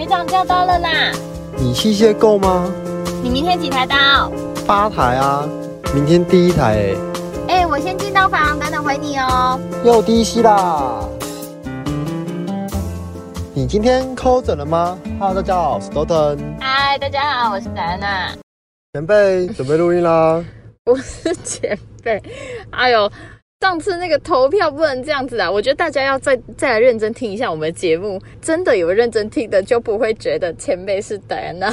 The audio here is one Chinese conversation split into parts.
学长叫到了啦！你器械够吗？你明天几台刀？八台啊，明天第一台哎、哎、我先进到房，等等回你哦。又低息啦。你今天抠诊了吗？Hello，大家好，我是 Doton。嗨，大家好，我是戴安娜。前辈准备录音啦。我是前辈，哎呦，上次那个投票不能这样子啊！我觉得大家要再再来认真听一下我们的节目，真的有认真听的，就不会觉得前辈是戴安娜。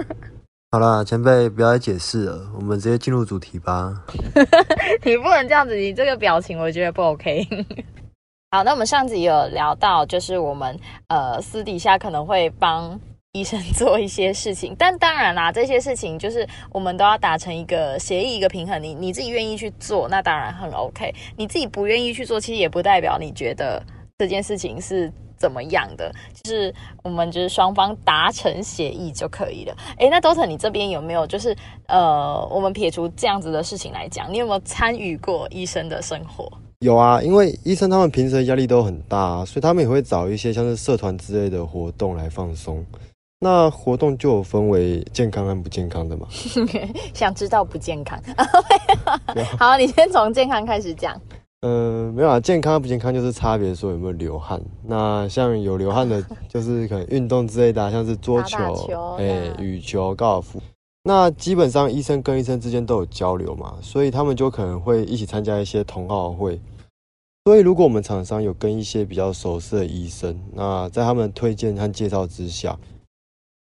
好啦，前辈不要再解释了，我们直接进入主题吧。你不能这样子，你这个表情我觉得不 OK。好，那我们上集有聊到，就是我们呃私底下可能会帮医生 做一些事情，但当然啦，这些事情就是我们都要达成一个协议、一个平衡。你你自己愿意去做，那当然很 OK；你自己不愿意去做，其实也不代表你觉得这件事情是怎么样的，就是我们就是双方达成协议就可以了。诶，那 Dota 你这边有没有就是呃，我们撇除这样子的事情来讲，你有没有参与过医生的生活？有啊，因为医生他们平时的压力都很大、啊，所以他们也会找一些像是社团之类的活动来放松。那活动就有分为健康和不健康的嘛。想知道不健康？好，你先从健康开始讲。嗯，没有啊，健康和不健康就是差别说有没有流汗。那像有流汗的，就是可能运动之类的、啊，像是桌球哎、嗯羽球、高尔夫。那基本上医生跟医生之间都有交流嘛，所以他们就可能会一起参加一些同好会。所以如果我们厂商有跟一些比较熟识的医生，那在他们推荐和介绍之下，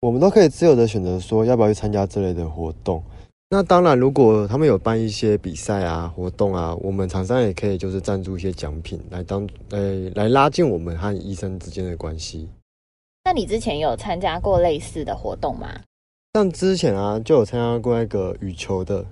我们都可以自由的选择说要不要去参加这类的活动。那当然，如果他们有办一些比赛啊、活动啊，我们厂商也可以就是赞助一些奖品来当呃来拉近我们和医生之间的关系。那你之前有参加过类似的活动吗？像之前啊，就有参加过那个羽球的，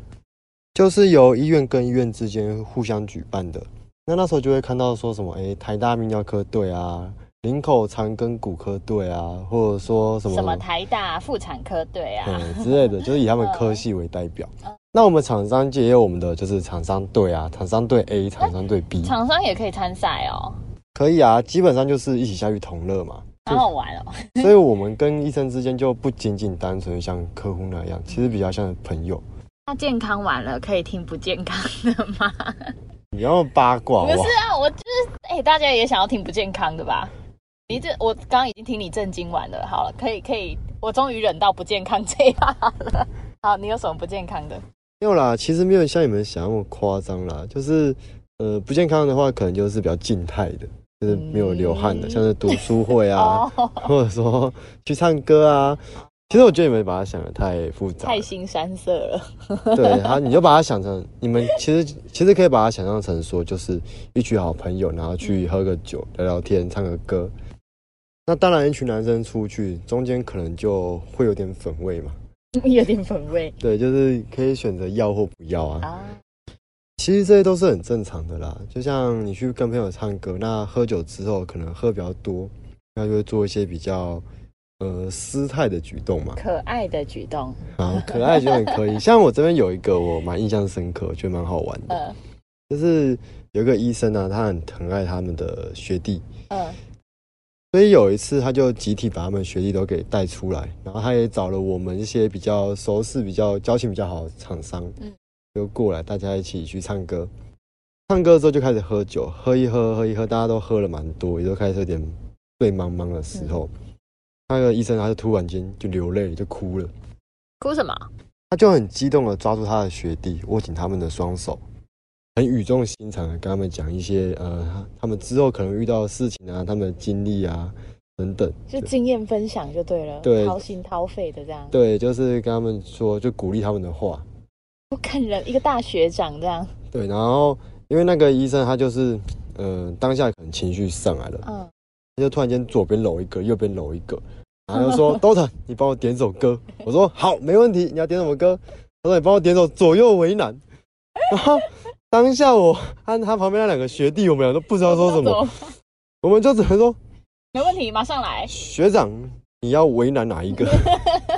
就是由医院跟医院之间互相举办的。那那时候就会看到说什么，诶，台大泌尿科队啊，林口长庚骨科队啊，或者说什么什么台大妇产科队啊？嗯之类的，就是以他们科系为代表。那我们厂商界也有我们的就是厂商队啊，厂商队 A、厂商队 B，厂商也可以参赛哦，可以啊，基本上就是一起下去同乐嘛。好好玩哦。所以我们跟医生之间就不仅仅单纯像客户那样，其实比较像朋友。那健康完了，可以听不健康的吗？你要八卦哇不是啊，我就是哎、大家也想要听不健康的吧？你这我刚刚已经听你震惊完了，好了，可以可以，我终于忍到不健康这一趴了。好，你有什么不健康的？没有啦，其实没有像你们想那么夸张啦。就是呃，不健康的话，可能就是比较静态的，就是没有流汗的，嗯像是读书会啊，哦，或者说去唱歌啊。其实我觉得你们把它想的太复杂太，新山色了。对，它你就把它想成你们 其实其实可以把它想象成说，就是一群好朋友，然后去喝个酒、聊聊天、唱个歌。那当然，一群男生出去，中间可能就会有点粉味嘛。有点粉味对，就是可以选择要或不要啊。啊。其实这些都是很正常的啦。就像你去跟朋友唱歌，那喝酒之后可能喝比较多，那就会做一些比较呃失态的举动嘛。可爱的举动，啊，可爱就很可以。像我这边有一个我蛮印象深刻，我觉得蛮好玩的，嗯就是有一个医生啊，他很疼爱他们的学弟，嗯，所以有一次他就集体把他们学弟都给带出来，然后他也找了我们一些比较熟识、比较交情比较好的厂商，嗯就过来，大家一起去唱歌。唱歌之后就开始喝酒，喝一喝，喝一喝，大家都喝了蛮多，也都开始有点醉茫茫的时候，那个医生他就突然间就流泪，就哭了。哭什么？他就很激动的抓住他的学弟，握紧他们的双手，很语重心长的跟他们讲一些呃，他们之后可能遇到的事情啊，他们的经历啊等等。就经验分享就对了，对掏心掏肺的这样，对，就是跟他们说，就鼓励他们的话。不看人，一个大学长这样，对，然后因为那个医生他就是，呃，当下可能情绪上来了，嗯，他就突然间左边搂一个，右边搂一个，然后就说：“Dota，你帮我点首歌。”我说：“好，没问题。你要点什么歌？”他说：“你帮我点首《左右为难》。”然后当下我和他旁边那两个学弟，我们俩都不知道说什么，我们就只能说没问题，马上来：“。学长，你要为难哪一个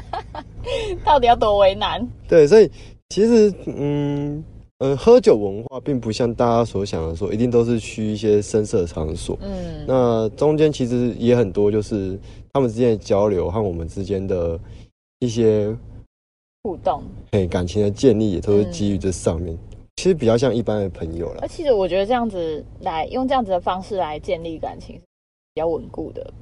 到底要多为难？？”对，所以其实，嗯。呃，喝酒文化并不像大家所想的说，一定都是去一些深色场所。嗯，那中间其实也很多，就是他们之间的交流和我们之间的一些互动。嘿感情的建立，也都是基于这上面。其实比较像一般的朋友了而。其实我觉得这样子来用这样子的方式来建立感情，比较稳固的，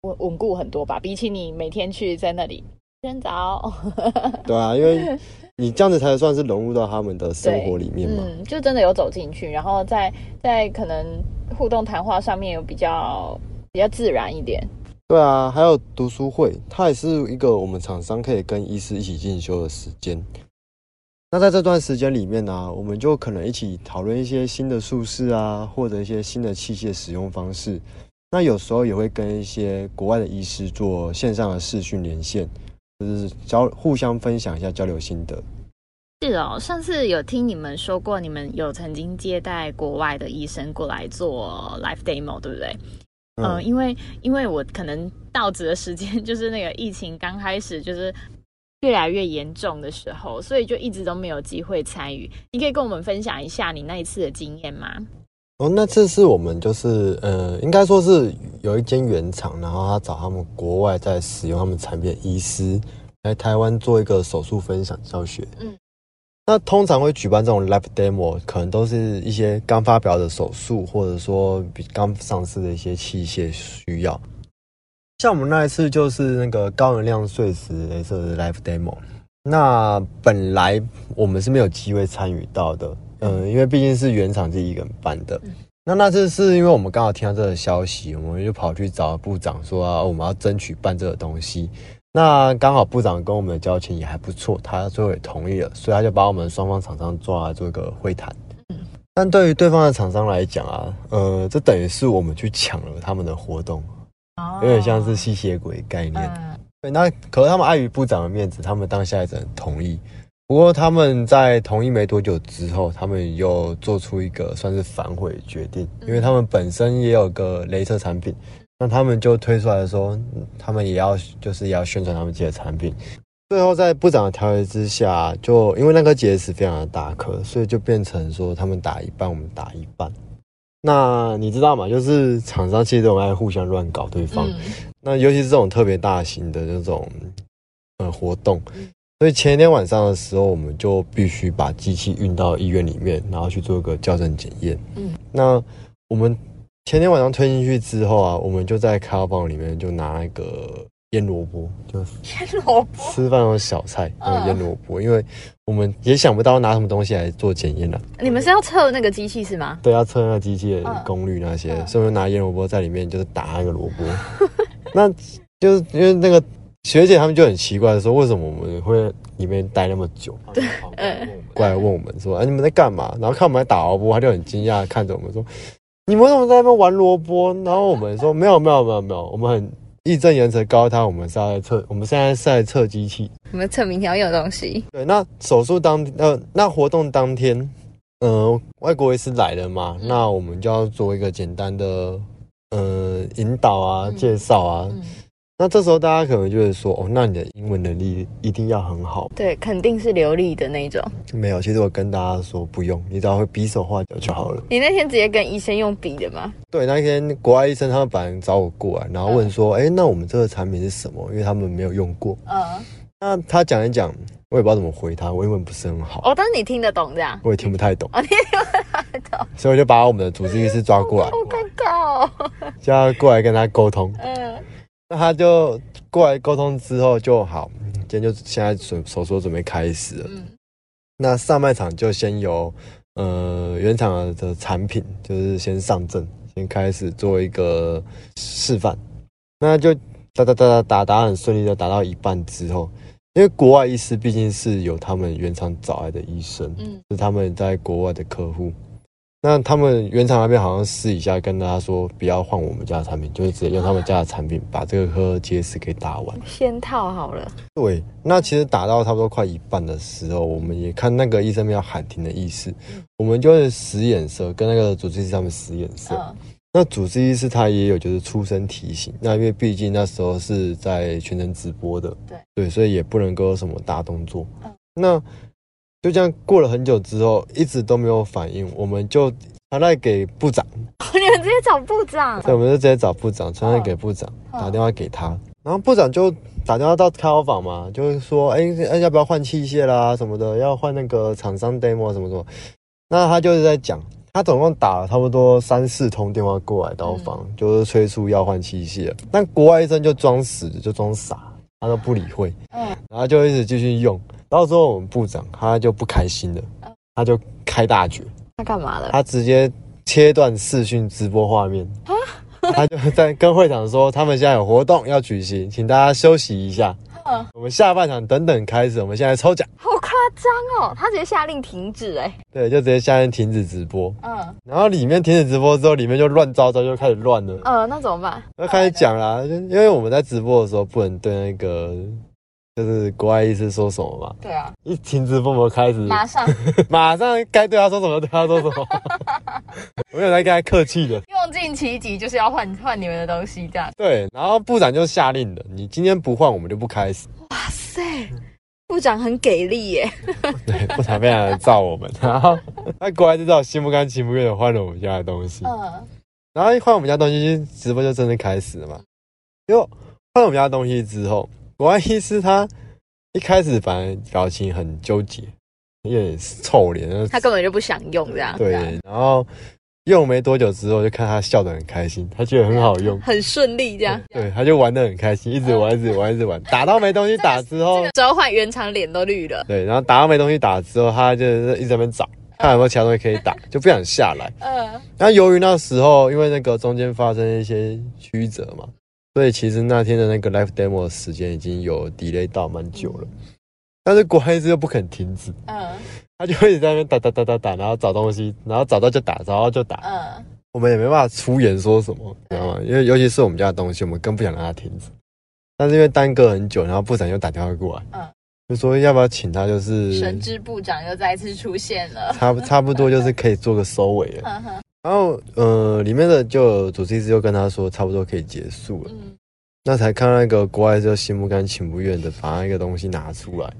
稳稳固很多吧。比起你每天去在那里先早，对啊，因为你这样子才算是融入到他们的生活里面嘛。嗯，就真的有走进去，然后在在可能互动谈话上面有比较比较自然一点。对啊，还有读书会，它也是一个我们厂商可以跟医师一起进修的时间。那在这段时间里面呢、我们就可能一起讨论一些新的术式啊，或者一些新的器械使用方式。那有时候也会跟一些国外的医师做线上的视讯连线，就是交互相分享一下交流心得。是哦，上次有听你们说过，你们有曾经接待国外的医生过来做 live demo，对不对？嗯、因为因为我可能到职的时间 就是那个疫情刚开始就是越来越严重的时候，所以就一直都没有机会参与。你可以跟我们分享一下你那一次的经验吗？哦，那这是我们就是呃，应该说是有一间原厂，然后他找他们国外在使用他们产品的医师来台湾做一个手术分享教学。嗯，那通常会举办这种 live demo，可能都是一些刚发表的手术，或者说比刚上市的一些器械需要。像我们那一次就是那个高能量碎石镭射的 live demo，那本来我们是没有机会参与到的，嗯，因为毕竟是原厂自己一个人办的。那那次是因为我们刚好听到这个消息，我们就跑去找部长说、啊、我们要争取办这个东西。那刚好部长跟我们的交情也还不错，他最后也同意了，所以他就把我们双方厂商抓来做一个会谈。但对于对方的厂商来讲啊，呃，这等于是我们去抢了他们的活动，有点像是吸血鬼概念。嗯对，那可是他们碍于部长的面子，他们当下也只能同意。不过他们在同意没多久之后，他们又做出一个算是反悔的决定，因为他们本身也有个镭射产品，那他们就推出来说，嗯他们也要就是也要宣传他们自己的产品。最后在部长的条约之下，就因为那颗结石非常的大颗，所以就变成说他们打一半，我们打一半。那你知道吗？就是厂商其实都很爱互相乱搞对方。嗯那尤其是这种特别大型的这种呃活动，所以前一天晚上的时候，我们就必须把机器运到医院里面，然后去做一个校正检验。嗯，那我们前天晚上推进去之后啊，我们就在开发房里面就拿一个腌萝卜，就腌萝卜，吃饭用小菜那嗯腌萝卜，因为我们也想不到拿什么东西来做检验了。你们是要测那个机器是吗？对，要测那个机器的嗯功率那些，嗯所以我就拿腌萝卜在里面就是打那个萝卜。那就是因为那个学姐他们就很奇怪的说，为什么我们会里面待那么久？对，嗯 过来问我们说，哎，你们在干嘛？然后看我们在打萝卜，他就很惊讶看着我们说，你们为什么在那边玩萝卜？然后我们说没有没有没有没有，我们很义正言辞告诉他，我们是在测，我们现在是在测机器。我们测明天要用的东西。对，那手术当呃，那活动当天，呃，外国医师来了嘛，嗯那我们就要做一个简单的呃引导啊、嗯介绍啊。嗯，那这时候大家可能就会说，哦，那你的英文能力一定要很好。对，肯定是流利的那种。没有，其实我跟大家说不用，你只要会比手画脚就好了。你那天直接跟医生用比的吗？对，那天国外医生他们本来找我过来，然后问说，哎、那我们这个产品是什么？因为他们没有用过。嗯，那他讲一讲，我也不知道怎么回他，我英文不是很好，哦，但是你听得懂这样？我也听不太懂。哦，你听不太懂，所以我就把我们的主治医师抓过来，好尴尬哦。叫他过来跟他沟通。嗯那他就过来沟通之后就好，今天就现在准手术准备开始了。嗯那上半场就先由呃原厂的产品，就是先上阵，先开始做一个示范。那就打打打打打打很顺利的打到一半之后，因为国外医师毕竟是有他们原厂找来的医生，嗯是他们在国外的客户。那他们原厂那边好像私底下跟大家说，不要换我们家的产品，就是直接用他们家的产品把这个颗结石给打完。先套好了。对，那其实打到差不多快一半的时候，我们也看那个医生没有喊停的意思，我们就是使眼色，跟那个主治医师他们使眼色。嗯那主治医师他也有就是出声提醒，那因为毕竟那时候是在全程直播的，对对，所以也不能够有什么大动作。嗯那就这样过了很久之后，一直都没有反应，我们就传赖给部长，你们直接找部长对，我们就直接找部长，传赖给部长，嗯打电话给他，然后部长就打电话到开发房嘛，就是说，哎、哎要不要换器械啦什么的，要换那个厂商 demo 什么什么，那他就是在讲。他总共打了差不多三四通电话过来到房，就是催促要换器械。但国外医生就装死，就装傻，他都不理会。嗯然后就一直继续用。到时候我们部长他就不开心了，他就开大绝，他干嘛了？他直接切断视讯直播画面。他就在跟会长说，他们现在有活动要举行，请大家休息一下。嗯我们下半场等等开始，我们现在抽奖。好夸张哦！他直接下令停止哎。对，就直接下令停止直播。嗯然后里面停止直播之后，里面就乱糟糟，就开始乱了。呃，那怎么办？那开始讲啦，因为我们在直播的时候不能对那个就是国外医师说什么嘛，对啊，一停直播我们开始马上 马上该对他说什么对他说什么，我没有在跟他客气的。用尽其极，就是要换换你们的东西，这样。对，然后部长就下令了，你今天不换，我们就不开始。哇塞，部长很给力耶！对，部长非常的照我们，然后他果然就知道心不甘情不愿的换了我们家的东西，嗯然后一换我们家东西，直播就真的开始了嘛。就换了我们家的东西之后，国外医师他一开始反而表情很纠结，有点臭脸，他根本就不想用这样。对，然后用没多久之后，就看他笑得很开心，他觉得很好用，很顺利这样。对，他就玩得很开心，一直玩，一直玩，一直玩，打到没东西打之后这，个召唤原厂脸都绿了。对，然后打到没东西打之后，他就是一直在那边找，看有没有其他东西可以打，就不想下来。嗯那由于那时候因为那个中间发生一些曲折嘛，所以其实那天的那个 live demo 的时间已经有 delay 到蛮久了。但是国外一直又不肯停止，嗯他就一直在那边打打打打打，然后找东西，然后找到就打，找到就打。嗯，我们也没办法出言说什么，你知道吗？因为尤其是我们家的东西，我们更不想让它停止。但是因为耽搁很久，然后部长又打电话过来，嗯就说要不要请他，就是神之部长又再次出现了。差不差不多就是可以做个收尾了。然后呃，里面的就有主治医师就跟他说，差不多可以结束了。嗯那才看到那个国外就心不甘情不愿的把那个东西拿出来，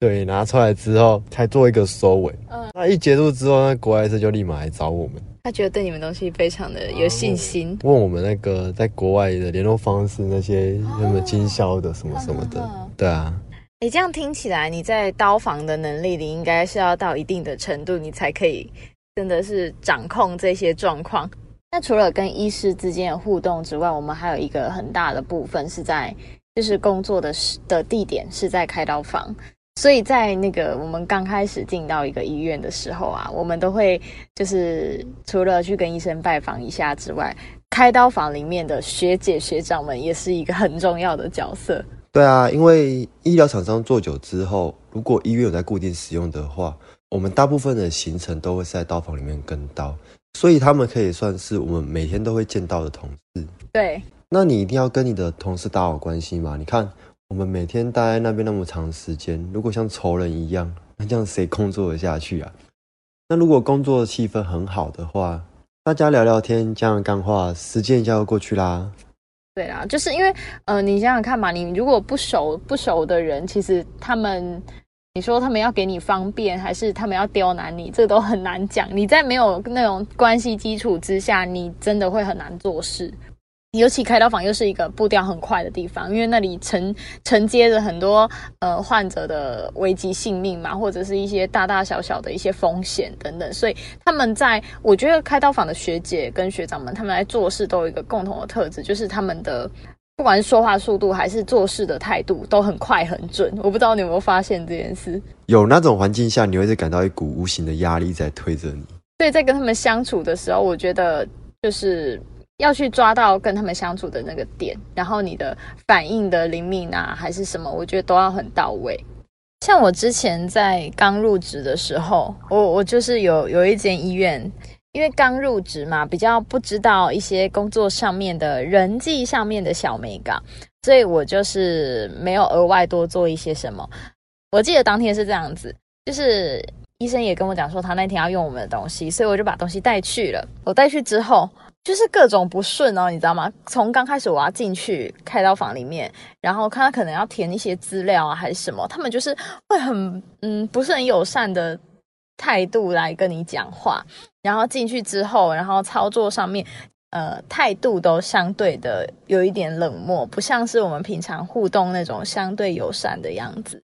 对，拿出来之后才做一个收尾。嗯那一结束之后，那国外医师就立马来找我们。他觉得对你们东西非常的有信心。问我们那个在国外的联络方式，那些什么经销的什么什么的，嗯对啊，你这样听起来，你在刀房的能力你应该是要到一定的程度，你才可以真的是掌控这些状况。那除了跟医师之间的互动之外，我们还有一个很大的部分是在，就是工作的时的地点是在开刀房。所以在那个我们刚开始进到一个医院的时候啊，我们都会就是除了去跟医生拜访一下之外，开刀房里面的学姐学长们也是一个很重要的角色。对啊，因为医疗厂商做久之后，如果医院有在固定使用的话，我们大部分的行程都会是在刀房里面跟刀，所以他们可以算是我们每天都会见到的同事。对，那你一定要跟你的同事打好关系嘛？你看，我们每天待在那边那么长时间，如果像仇人一样，那这样谁工作得下去啊？那如果工作的气氛很好的话，大家聊聊天，讲讲干话，时间一下就过去啦。对啦，就是因为呃，你想想看嘛，你如果不熟不熟的人，其实他们，你说他们要给你方便，还是他们要刁难你，这都很难讲。你在没有那种关系基础之下，你真的会很难做事。尤其开刀房又是一个步调很快的地方，因为那里承承接着很多呃患者的危及性命嘛，或者是一些大大小小的一些风险等等，所以他们在我觉得开刀房的学姐跟学长们，他们来做事都有一个共同的特质，就是他们的不管是说话速度还是做事的态度都很快很准。我不知道你有没有发现这件事。有那种环境下，你会是感到一股无形的压力在推着你。所以在跟他们相处的时候，我觉得就是要去抓到跟他们相处的那个点，然后你的反应的灵敏啊，还是什么，我觉得都要很到位。像我之前在刚入职的时候，我我就是有有一间医院，因为刚入职嘛，比较不知道一些工作上面的人际上面的小美感，所以我就是没有额外多做一些什么。我记得当天是这样子，就是医生也跟我讲说，他那天要用我们的东西，所以我就把东西带去了。我带去之后，就是各种不顺哦，你知道吗？从刚开始我要进去开刀房里面，然后看他可能要填一些资料啊，还是什么，他们就是会很嗯不是很友善的态度来跟你讲话，然后进去之后，然后操作上面。呃，态度都相对的有一点冷漠，不像是我们平常互动那种相对友善的样子。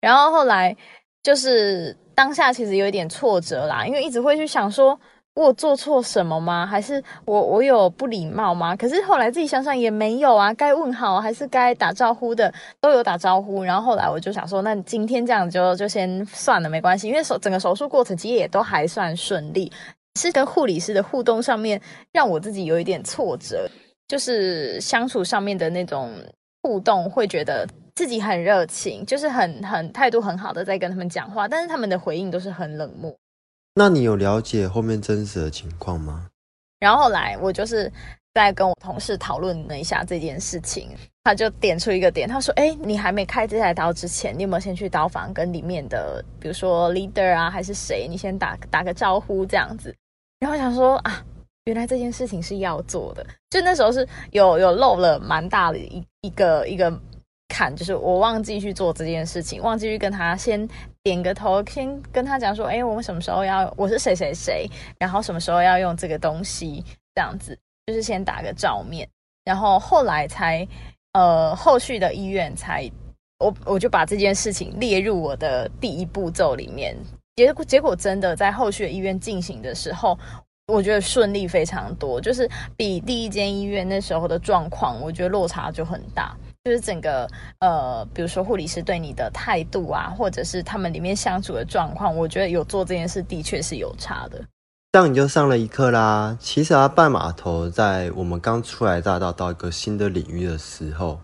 然后后来就是当下其实有一点挫折啦，因为一直会去想说，我做错什么吗？还是我我有不礼貌吗？可是后来自己想想也没有啊，该问好还是该打招呼的都有打招呼。然后后来我就想说，那今天这样就就先算了，没关系，因为手整个手术过程其实也都还算顺利。是跟护理师的互动上面，让我自己有一点挫折，就是相处上面的那种互动，会觉得自己很热情，就是很很态度很好的在跟他们讲话，但是他们的回应都是很冷漠。那你有了解后面真实的情况吗？然后来我就是在跟我同事讨论了一下这件事情，他就点出一个点，他说：“哎，你还没开这台刀之前，你有没有先去刀房跟里面的，比如说 leader 啊，还是谁，你先打打个招呼这样子？”然后想说啊，原来这件事情是要做的，就那时候是有有漏了蛮大的一一个一个坎，就是我忘记去做这件事情，忘记去跟他先点个头，先跟他讲说，哎，我们什么时候要，我是谁谁谁，然后什么时候要用这个东西，这样子，就是先打个照面，然后后来才呃后续的医院才，我我就把这件事情列入我的第一步骤里面。结果结果真的在后续的医院进行的时候，我觉得顺利非常多，就是比第一间医院那时候的状况，我觉得落差就很大。就是整个呃，比如说护理师对你的态度啊，或者是他们里面相处的状况，我觉得有做这件事的确是有差的。这样你就上了一课啦。其实啊，半码头在我们刚初来乍到到一个新的领域的时候，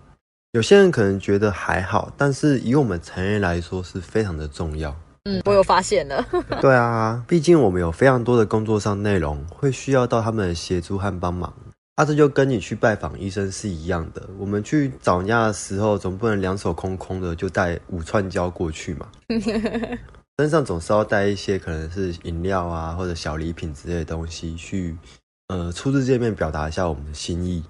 有些人可能觉得还好，但是以我们成人来说是非常的重要。嗯，我有发现了。对啊，毕竟我们有非常多的工作上内容会需要到他们的协助和帮忙。啊，这就跟你去拜访医生是一样的。我们去找人家的时候，总不能两手空空的就带五串胶过去嘛。身上总是要带一些可能是饮料啊或者小礼品之类的东西去，呃，初次见面表达一下我们的心意。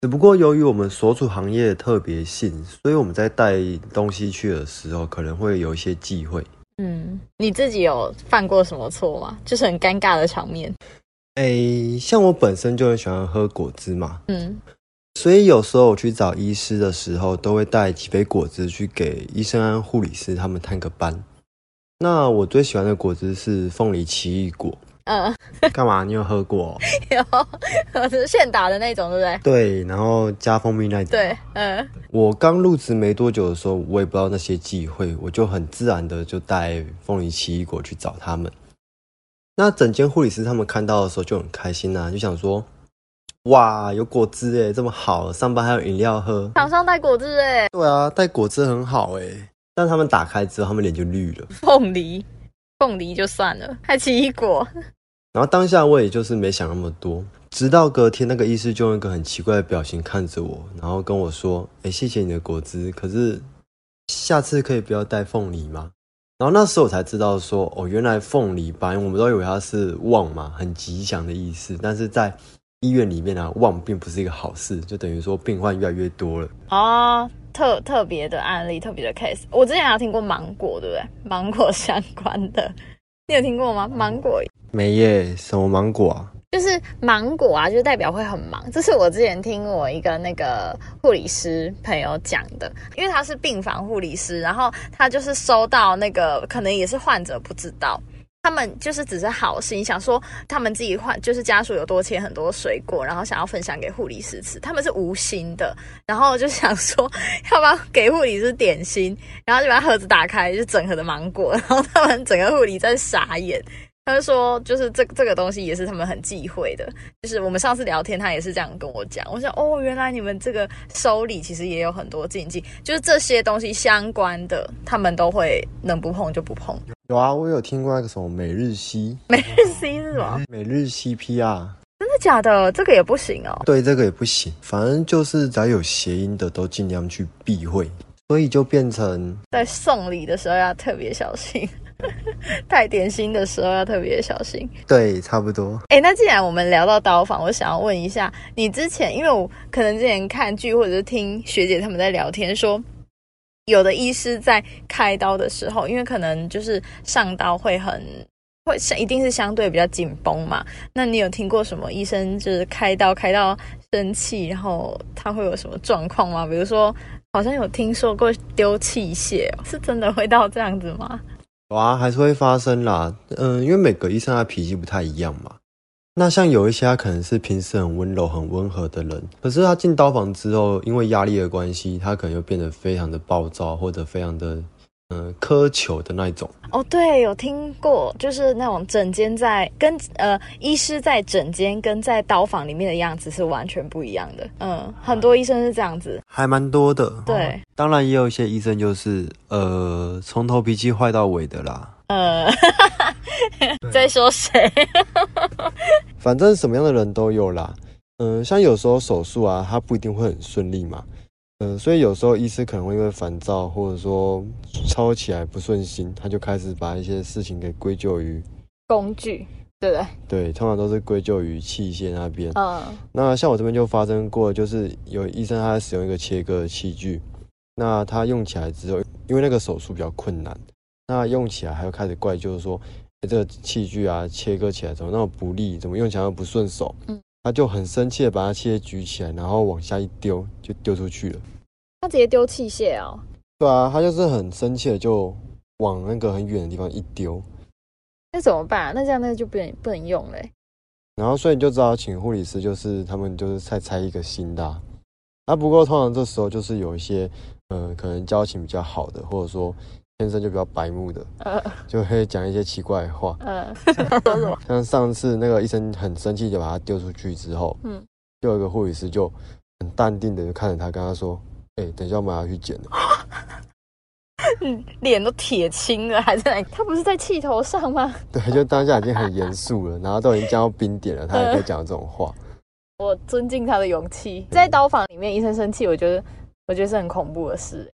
只不过由于我们所处行业的特别性，所以我们在带东西去的时候，可能会有一些忌讳。嗯，你自己有犯过什么错吗？就是很尴尬的场面。哎，像我本身就很喜欢喝果汁嘛，嗯，所以有时候我去找医师的时候，都会带几杯果汁去给医生和护理师他们探个班。那我最喜欢的果汁是凤梨奇异果。嗯，干嘛？你有喝过？有，是现打的那种，对不对？对，然后加蜂蜜那种。对，嗯。我刚入职没多久的时候，我也不知道那些忌讳，我就很自然的就带凤梨奇异果去找他们。那整间护理师他们看到的时候就很开心呐，就想说：哇，有果汁哎，这么好，上班还有饮料喝。厂商带果汁哎。对啊，带果汁很好哎。但他们打开之后，他们脸就绿了。凤梨。凤梨就算了，还奇异果。然后当下我也就是没想那么多，直到隔天那个医师就用一个很奇怪的表情看着我，然后跟我说：“哎，谢谢你的果汁，可是下次可以不要带凤梨吗？”然后那时候我才知道说：“哦，原来凤梨斑我们都以为它是旺嘛，很吉祥的意思，但是在医院里面啊，旺并不是一个好事，就等于说病患越来越多了。”哦。特特别的案例，特别的 case，我之前还有听过芒果，对不对？芒果相关的，你有听过吗？芒果没耶，什么芒果啊？就是芒果啊，就代表会很忙。这是我之前听我一个那个护理师朋友讲的，因为他是病房护理师，然后他就是收到那个，可能也是患者不知道。他们就是只是好心，想说他们自己换，就是家属有多切很多水果，然后想要分享给护理师吃。他们是无心的，然后就想说要不要给护理师点心，然后就把盒子打开，就整盒的芒果，然后他们整个护理在傻眼。他就说，就是这这个东西也是他们很忌讳的。就是我们上次聊天，他也是这样跟我讲。我想，哦，原来你们这个收礼其实也有很多禁忌，就是这些东西相关的，他们都会能不碰就不碰。有啊，我有听过那个什么每日 C，每日 C 是什么？每日 CPR，真的假的？这个也不行哦。对，这个也不行。反正就是只要有谐音的，都尽量去避讳。所以就变成在送礼的时候要特别小心。带点心的时候要特别小心。对，差不多。哎，那既然我们聊到刀房，我想要问一下，你之前因为我可能之前看剧或者是听学姐他们在聊天说，有的医师在开刀的时候，因为可能就是上刀会很会是一定是相对比较紧绷嘛。那你有听过什么医生就是开刀开到生气，然后他会有什么状况吗？比如说，好像有听说过丢器械，是真的会到这样子吗？有啊，还是会发生啦。嗯，因为每个医生他脾气不太一样嘛。那像有一些他可能是平时很温柔、很温和的人，可是他进刀房之后，因为压力的关系，他可能就变得非常的暴躁，或者非常的嗯苛求的那一种。哦，对，有听过，就是那种整间在跟呃医师在整间跟在刀房里面的样子是完全不一样的。嗯，很多医生是这样子。还蛮多的。对，当然也有一些医生就是呃从头脾气坏到尾的啦。呃，在说谁？反正什么样的人都有啦。嗯，像有时候手术啊，它不一定会很顺利嘛。嗯，所以有时候医师可能会因为烦躁，或者说操起来不顺心，他就开始把一些事情给归咎于工具，对不对？对，通常都是归咎于器械那边。嗯，那像我这边就发生过，就是有医生他在使用一个切割的器具，那他用起来之后，因为那个手术比较困难，那用起来还要开始怪，就是说。这个器具啊，切割起来怎么那么不利？怎么用起来又不顺手？嗯，他就很生气的把他器械举起来，然后往下一丢，就丢出去了。他直接丢器械哦？对啊，他就是很生气的就往那个很远的地方一丢。那怎么办？那这样那就不能不能用嘞。然后所以你就知道，请护理师就是他们就是再拆一个新的。啊，不过通常这时候就是有一些，嗯，可能交情比较好的，或者说。天生就比较白目的，就会讲一些奇怪的话。嗯，像上次那个医生很生气，就把他丢出去之后，嗯，就有一个护理师就很淡定的就看着他，跟他说：“哎，等一下我们要去捡了。”脸都铁青了，还在？他不是在气头上吗？对，就当下已经很严肃了，然后都已经降到冰点了，他还可以讲这种话。我尊敬他的勇气。在刀房里面，医生生气，我觉得，我觉得是很恐怖的事。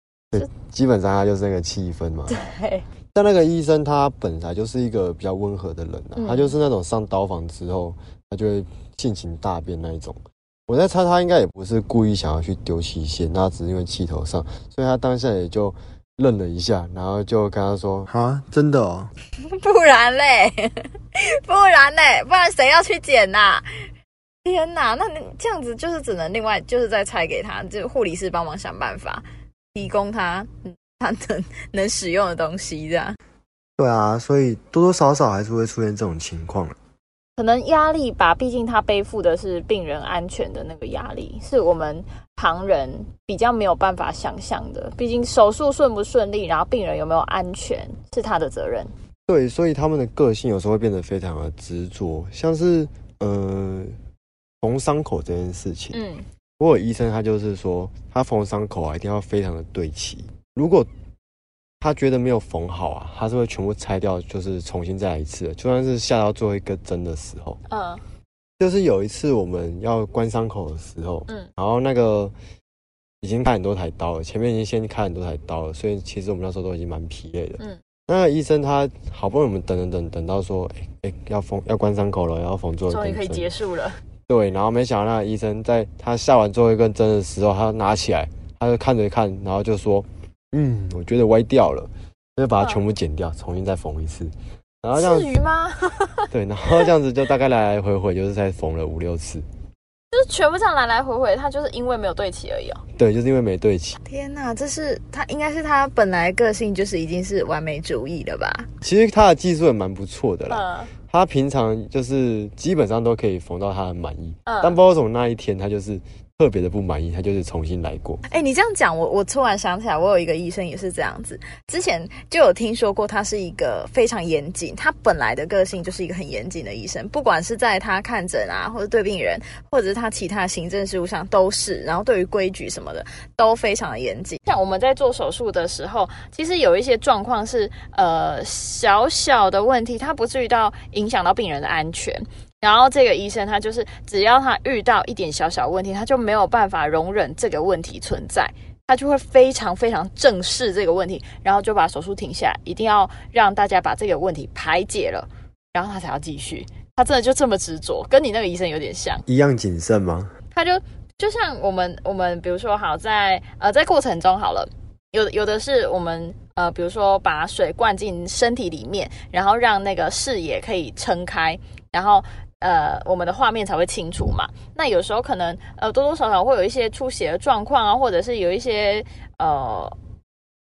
基本上他就是那个气氛嘛。对。但那个医生他本来就是一个比较温和的人啊，他就是那种上刀房之后，他就会性情大变那一种。我在猜他应该也不是故意想要去丢器械，那只是因为气头上，所以他当下也就愣了一下，然后就跟他说：“啊，真的哦，不然嘞，不然嘞，不然谁要去捡呐？天哪，那你这样子就是只能另外就是再拆给他，就护理师帮忙想办法。”提供他他能能使用的东西，这样。对啊，所以多多少少还是会出现这种情况。可能压力吧，毕竟他背负的是病人安全的那个压力，是我们旁人比较没有办法想象的。毕竟手术顺不顺利，然后病人有没有安全，是他的责任。对，所以他们的个性有时候会变得非常的执着，像是呃缝伤口这件事情，嗯。不过医生他就是说，他缝伤口啊，一定要非常的对齐。如果他觉得没有缝好啊，他是会全部拆掉，就是重新再来一次。就算是下到最后一根针的时候，嗯，就是有一次我们要关伤口的时候，嗯，然后那个已经开很多台刀了，前面已经先开很多台刀了，所以其实我们那时候都已经蛮疲累的，嗯。那医生他好不容易我们等等等等到说，哎哎，要缝要关伤口了，要缝最后一终于可以结束了。对，然后没想到那个医生在他下完最后一根针的时候，他拿起来，他就看着看，然后就说：“嗯，我觉得歪掉了，就把它全部剪掉，重新再缝一次。”然后这样至于吗？对，然后这样子就大概来来回回就是再缝了五六次，就是全部这样来来回回，他就是因为没有对齐而已哦。对，就是因为没对齐。天哪，这是他应该是他本来个性就是已经是完美主义了吧？其实他的技术也蛮不错的啦。他平常就是基本上都可以缝到他很满意，但不知道为什么那一天他就是。特别的不满意，他就是重新来过。哎，你这样讲，我我突然想起来，我有一个医生也是这样子。之前就有听说过，他是一个非常严谨，他本来的个性就是一个很严谨的医生，不管是在他看诊啊，或者对病人，或者是他其他行政事务上都是。然后对于规矩什么的都非常的严谨。像我们在做手术的时候，其实有一些状况是呃小小的问题，它不至于到影响到病人的安全。然后这个医生他就是，只要他遇到一点小小问题，他就没有办法容忍这个问题存在，他就会非常非常正视这个问题，然后就把手术停下来，一定要让大家把这个问题排解了，然后他才要继续。他真的就这么执着，跟你那个医生有点像，一样谨慎吗？他就就像我们我们比如说好在呃在过程中好了。有有的是我们呃，比如说把水灌进身体里面，然后让那个视野可以撑开，然后呃，我们的画面才会清楚嘛。那有时候可能呃，多多少少会有一些出血的状况啊，或者是有一些呃。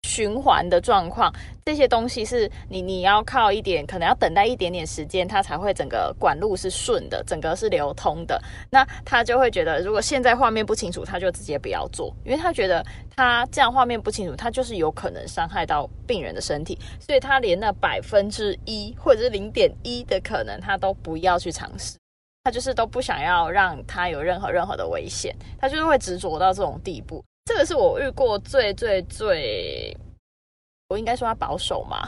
循环的状况，这些东西是你你要靠一点，可能要等待一点点时间，它才会整个管路是顺的，整个是流通的。那他就会觉得，如果现在画面不清楚，他就直接不要做，因为他觉得他这样画面不清楚，他就是有可能伤害到病人的身体，所以他连那百分之一或者是零点一的可能，他都不要去尝试，他就是都不想要让他有任何任何的危险，他就是会执着到这种地步。这个是我遇过最最最，我应该说他保守嘛，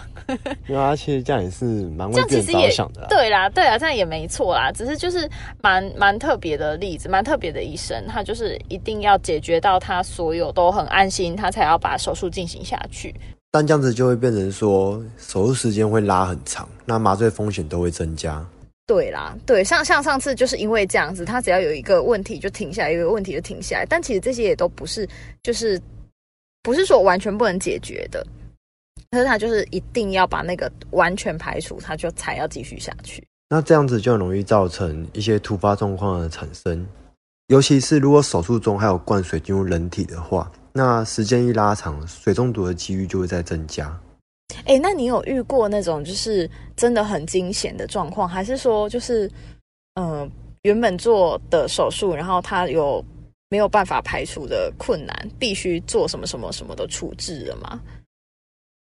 因为他其实这样也是蛮为这样别人其实也着想的啦。对啦，对啊，这样也没错啦，只是就是蛮蛮特别的例子，蛮特别的医生，他就是一定要解决到他所有都很安心，他才要把手术进行下去。但这样子就会变成说手术时间会拉很长，那麻醉风险都会增加。对啦，对，像像上次就是因为这样子，他只要有一个问题就停下来，有一个问题就停下来。但其实这些也都不是，就是不是说完全不能解决的，可是他就是一定要把那个完全排除，他就才要继续下去。那这样子就很容易造成一些突发状况的产生，尤其是如果手术中还有灌水进入人体的话，那时间一拉长，水中毒的几率就会再增加。哎，那你有遇过那种就是真的很惊险的状况，还是说就是嗯、呃原本做的手术，然后他有没有办法排除的困难，必须做什么什么什么的处置了吗？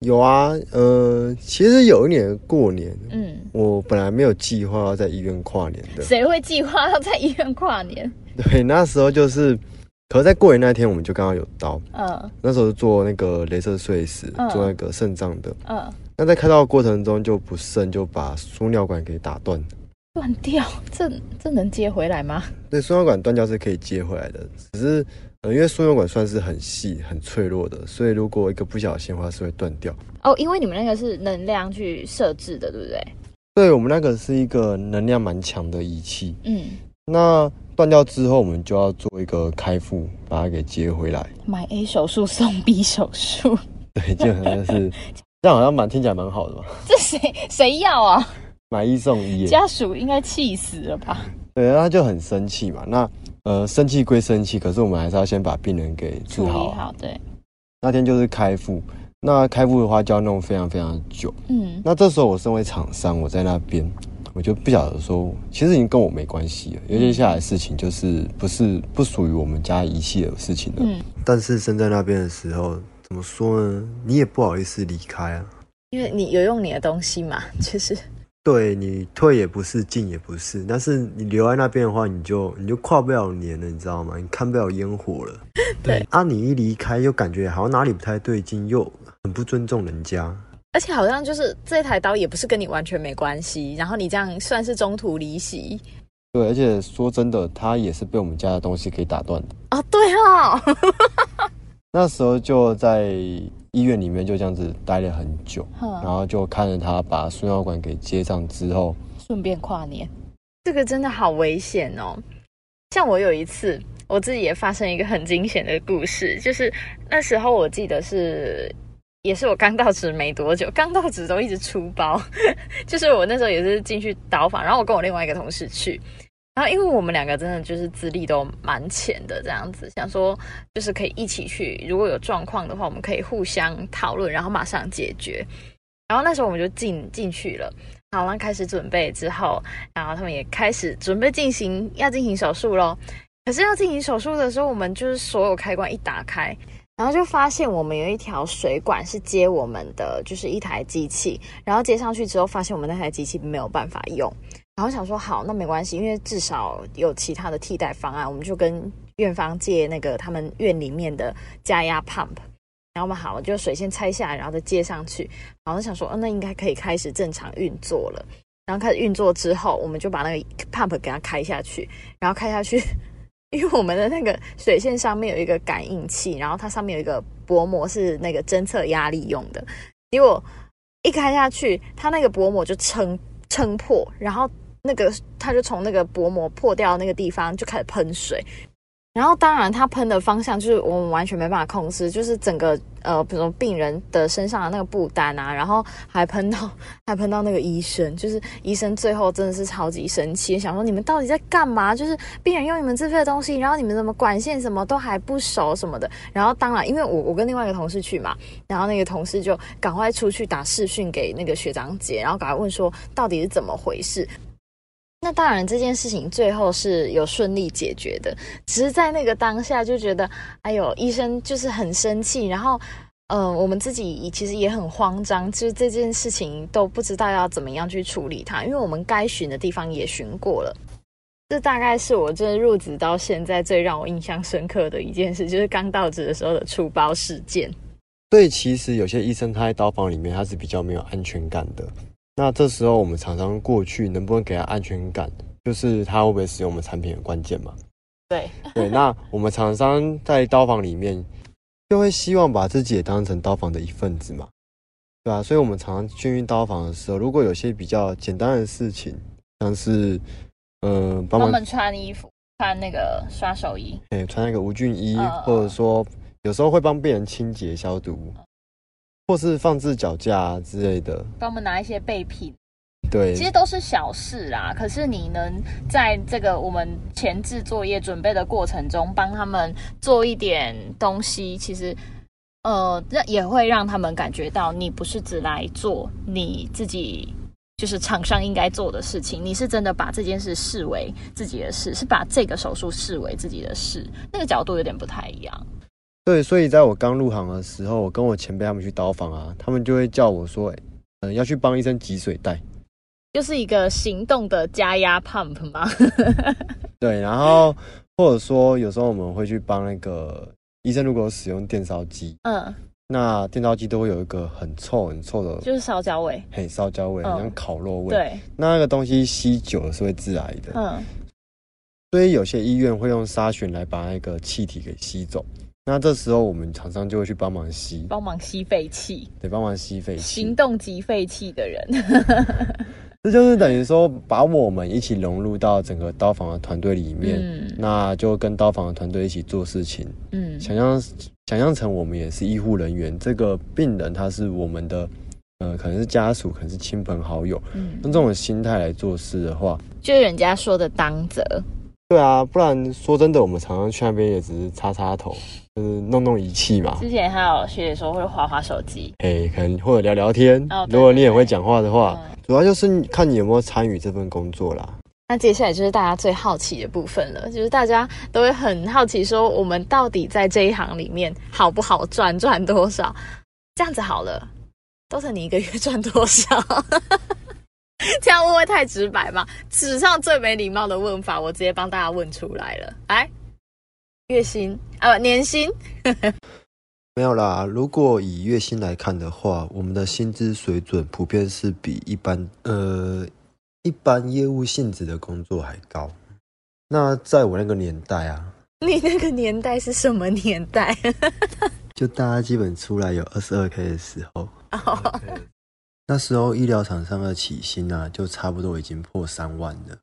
有啊，呃，其实有一年过年，嗯，我本来没有计划要在医院跨年的，谁会计划要在医院跨年？对，那时候就是，可是在过年那天我们就刚好有刀，嗯那时候是做那个镭射碎石，嗯做那个肾脏的。嗯，那在开刀的过程中就不慎就把输尿管给打断。断掉，这这能接回来吗？对，输尿管断掉是可以接回来的，只是呃，因为输尿管算是很细、很脆弱的，所以如果一个不小心的话是会断掉。哦，因为你们那个是能量去设置的，对不对？对我们那个是一个能量蛮强的仪器，嗯，那断掉之后，我们就要做一个开腹，把它给接回来。买 A 手术送 B 手术，对，就好像是 这样，好像蛮听起来蛮好的嘛，这谁谁要啊？买一送一。家属应该气死了吧？对，然后他就很生气嘛。那呃，生气归生气，可是我们还是要先把病人给治处理好啊。好，对，那天就是开腹，那开腹的话就要弄非常非常久。嗯那这时候我身为厂商，我在那边，我就不晓得说，其实已经跟我没关系了，因为接下来的事情就是不是不属于我们家仪器的事情了。嗯，但是身在那边的时候，怎么说呢？你也不好意思离开啊。因为你有用你的东西嘛，就是对你退也不是，进也不是，但是你留在那边的话，你就你就跨不了年了，你知道吗？你看不了烟火了。对啊，你一离开又感觉好像哪里不太对劲，又很不尊重人家。而且好像就是这台刀也不是跟你完全没关系，然后你这样算是中途离席对，而且说真的，他也是被我们家的东西给打断的。哦，对哦，那时候就在医院里面就这样子待了很久，然哼后就看着他把输尿管给接上之后，顺便跨年，这个真的好危险哦。像我有一次，我自己也发生一个很惊险的故事，就是那时候我记得是，也是我刚到职没多久，刚到职都一直出包，就是我那时候也是进去导访，然后我跟我另外一个同事去，然后因为我们两个真的就是资历都蛮浅的这样子，想说就是可以一起去，如果有状况的话，我们可以互相讨论，然后马上解决。然后那时候我们就进进去了，好，了开始准备之后，然后他们也开始准备进行要进行手术咯。可是要进行手术的时候，我们就是所有开关一打开，然后就发现我们有一条水管是接我们的，就是一台机器，然后接上去之后，发现我们那台机器没有办法用，然后想说好，那没关系，因为至少有其他的替代方案，我们就跟院方借那个他们院里面的加压 pump。然后我们好，就水先拆下来，然后再接上去。然后想说，哦，那应该可以开始正常运作了。然后开始运作之后，我们就把那个 pump 给它开下去，然后开下去，因为我们的那个水线上面有一个感应器，然后它上面有一个薄膜是那个侦测压力用的。结果一开下去，它那个薄膜就撑撑破，然后那个它就从那个薄膜破掉那个地方就开始喷水。然后当然它喷的方向就是我们完全没办法控制，就是整个呃，比如说病人的身上的那个布单啊，然后还喷到还喷到那个医生，就是医生最后真的是超级生气，想说你们到底在干嘛？就是病人用你们自费的东西，然后你们怎么管线什么都还不熟什么的。然后当然，因为我我跟另外一个同事去嘛，然后那个同事就赶快出去打视讯给那个学长姐，然后赶快问说到底是怎么回事。那当然，这件事情最后是有顺利解决的，只是在那个当下就觉得，哎呦，医生就是很生气，然后，呃，我们自己其实也很慌张，就是这件事情都不知道要怎么样去处理它，因为我们该巡的地方也巡过了。这大概是我这入职到现在最让我印象深刻的一件事，就是刚到职的时候的出包事件。所以其实有些医生他在刀房里面他是比较没有安全感的。那这时候我们厂商过去能不能给他安全感，就是他会不会使用我们产品的关键嘛？对对，那我们厂商在刀房里面就会希望把自己也当成刀房的一份子嘛，对啊？所以我们常常进刀房的时候，如果有些比较简单的事情，像是呃帮他们穿衣服、穿那个刷手衣，哎，穿那个无菌衣，或者说有时候会帮病人清洁消毒。或是放置脚架之类的，帮我们拿一些备品，对，其实都是小事啦。可是你能在这个我们前置作业准备的过程中，帮他们做一点东西，其实呃，那也会让他们感觉到你不是只来做你自己就是厂商应该做的事情，你是真的把这件事视为自己的事，是把这个手术视为自己的事，那个角度有点不太一样。对，所以在我刚入行的时候，我跟我前辈他们去刀房啊，他们就会叫我说，嗯，要去帮医生挤水袋，就是一个行动的加压 pump 吗？对，然后或者说有时候我们会去帮那个医生，如果使用电烧机，嗯，那电烧机都会有一个很臭很臭的，就是烧焦味，嘿，烧焦味，像烤肉味，对，那那个东西吸久了是会致癌的，嗯，所以有些医院会用沙旋来把那个气体给吸走。那这时候我们厂商就会去帮忙吸，帮忙吸废气，对，帮忙吸废气，行动级废气的人，这就是等于说把我们一起融入到整个刀房的团队里面，那就跟刀房的团队一起做事情，嗯，想象想象成我们也是医护人员，这个病人他是我们的，呃，可能是家属，可能是亲朋好友，嗯，用这种心态来做事的话，就是人家说的当责。对啊，不然说真的，我们常常去那边也只是擦擦头，就是弄弄仪器嘛。之前还有学姐说会划划手机，哎，可能或者聊聊天。如果你也会讲话的话，主要就是看你有没有参与这份工作啦。那接下来就是大家最好奇的部分了，就是大家都会很好奇说，我们到底在这一行里面好不好赚，赚多少？这样子好了，都是你一个月赚多少？这样问会太直白吗？史上最没礼貌的问法，我直接帮大家问出来了。来，月薪啊，年薪 没有啦。如果以月薪来看的话，我们的薪资水准普遍是比一般呃一般业务性质的工作还高。那在我那个年代啊，你那个年代是什么年代？就大家基本出来有二十二 k 的时候。那时候医疗厂商的起薪啊，就差不多已经破三万了。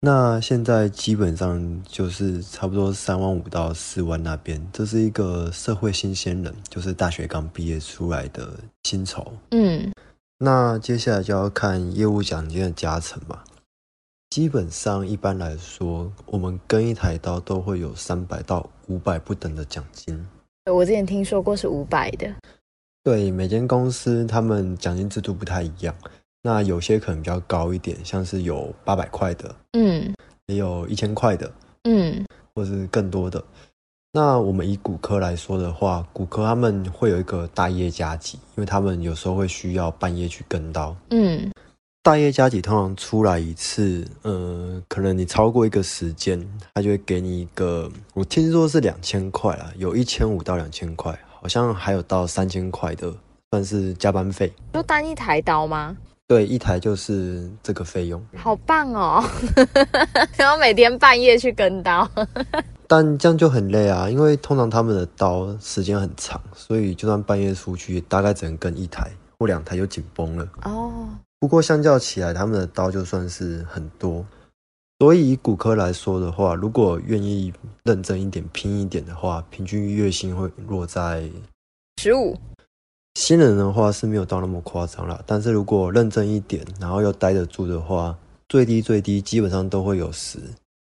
那现在基本上就是差不多三万五到四万那边，这是一个社会新鲜人，就是大学刚毕业出来的薪酬。嗯，那接下来就要看业务奖金的加成嘛。基本上一般来说，我们跟一台刀都会有三百到五百不等的奖金。我之前听说过是五百的。对每间公司，他们奖金制度不太一样。那有些可能比较高一点，像是有八百块的，嗯，也有一千块的，嗯，或是更多的。那我们以骨科来说的话，骨科他们会有一个大夜加急，因为他们有时候会需要半夜去跟刀，嗯，大夜加急通常出来一次，呃，可能你超过一个时间，他就会给你一个，我听说是两千块啦，有一千五到两千块。好像还有到三千块的，算是加班费。就单一台刀吗？对，一台就是这个费用。好棒哦！然后每天半夜去跟刀，但这样就很累啊，因为通常他们的刀时间很长，所以就算半夜出去，大概只能跟一台或两台就紧绷了。哦。不过相较起来，他们的刀就算是很多。所以以骨科来说的话，如果愿意认真一点、拼一点的话，平均月薪会落在十五。新人的话是没有到那么夸张啦，但是如果认真一点，然后又待得住的话，最低最低基本上都会有十。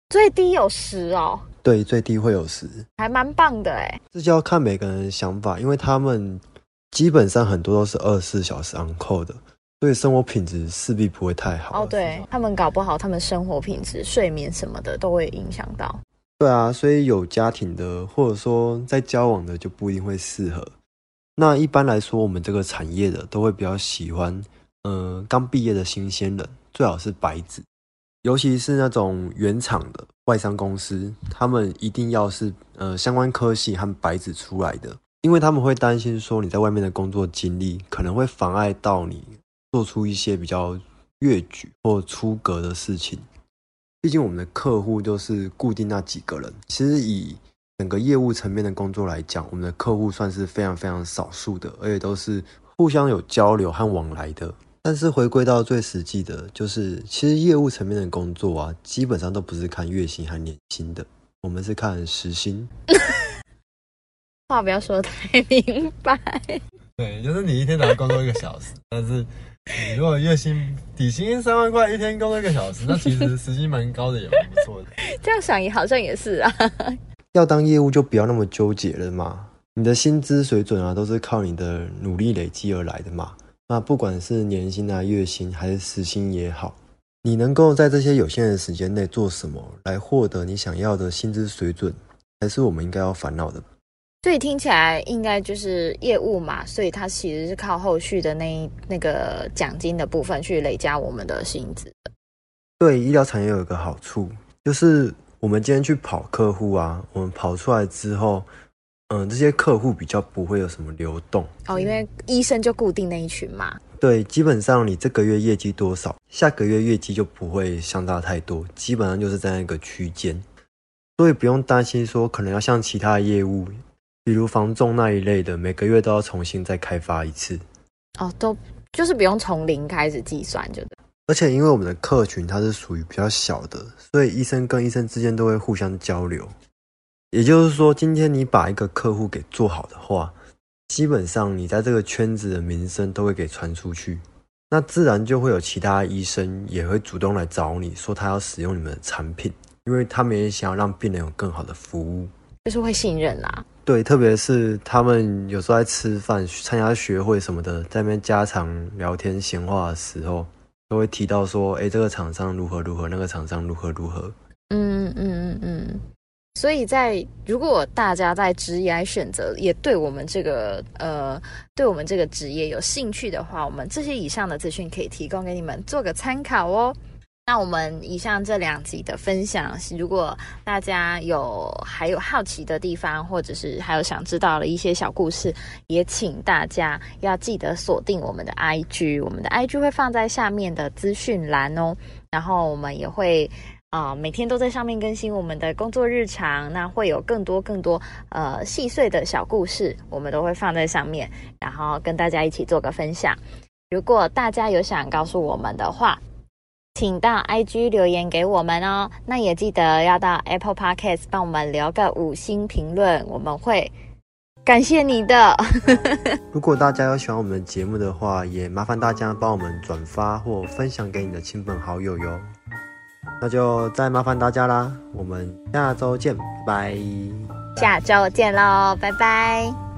最低有十哦，对，最低会有十，还蛮棒的哎。这就要看每个人的想法，因为他们基本上很多都是二十四小时 on call 的，所以生活品质势必不会太好。哦，对他们搞不好，他们生活品质、睡眠什么的都会影响到。对啊，所以有家庭的或者说在交往的就不一定会适合。那一般来说，我们这个产业的都会比较喜欢，嗯，刚毕业的新鲜人，最好是白纸。尤其是那种原厂的外商公司，他们一定要是呃相关科系和白纸出来的，因为他们会担心说你在外面的工作经历可能会妨碍到你做出一些比较越矩或出格的事情。毕竟我们的客户就是固定那几个人，其实以整个业务层面的工作来讲，我们的客户算是非常非常少数的，而且都是互相有交流和往来的。但是回归到最实际的，就是其实业务层面的工作啊，基本上都不是看月薪和年薪的，我们是看时薪。话不要说太明白。对，就是你一天只要工作一个小时，但是你如果月薪底薪三万块，一天工作一个小时，那其实时薪蛮高的，也蛮不错的。这样想也好像也是啊。要当业务就不要那么纠结了嘛，你的薪资水准啊，都是靠你的努力累积而来的嘛。那不管是年薪啊、月薪还是时薪也好，你能够在这些有限的时间内做什么来获得你想要的薪资水准，才是我们应该要烦恼的。所以听起来应该就是业务嘛，所以它其实是靠后续的那那个奖金的部分去累加我们的薪资的。对，医疗产业有一个好处，就是我们今天去跑客户啊，我们跑出来之后。嗯，这些客户比较不会有什么流动哦，因为医生就固定那一群嘛。对，基本上你这个月业绩多少，下个月业绩就不会相差太多，基本上就是在那个区间，所以不用担心说可能要像其他业务，比如房仲那一类的，每个月都要重新再开发一次。哦，都就是不用从零开始计算，就对。而且因为我们的客群它是属于比较小的，所以医生跟医生之间都会互相交流。也就是说，今天你把一个客户给做好的话，基本上你在这个圈子的名声都会给传出去，那自然就会有其他医生也会主动来找你说他要使用你们的产品，因为他们也想要让病人有更好的服务，就是会信任啦。对，特别是他们有时候在吃饭、参加学会什么的，在那边家常聊天闲话的时候，都会提到说：“哎，这个厂商如何如何，那个厂商如何如何。”嗯嗯嗯嗯。所以在如果大家在职业选择也对我们这个呃对我们这个职业有兴趣的话，我们这些以上的资讯可以提供给你们做个参考哦。那我们以上这两集的分享，如果大家有还有好奇的地方，或者是还有想知道的一些小故事，也请大家要记得锁定我们的 IG，我们的 IG 会放在下面的资讯栏哦。然后我们也会。啊，每天都在上面更新我们的工作日常，那会有更多更多呃细碎的小故事，我们都会放在上面，然后跟大家一起做个分享。如果大家有想告诉我们的话，请到 IG 留言给我们哦。那也记得要到 Apple Podcast 帮我们留个五星评论，我们会感谢你的。如果大家有喜欢我们的节目的话，也麻烦大家帮我们转发或分享给你的亲朋好友哟。那就再麻烦大家啦，我们下周见，拜拜。下周见喽，拜拜。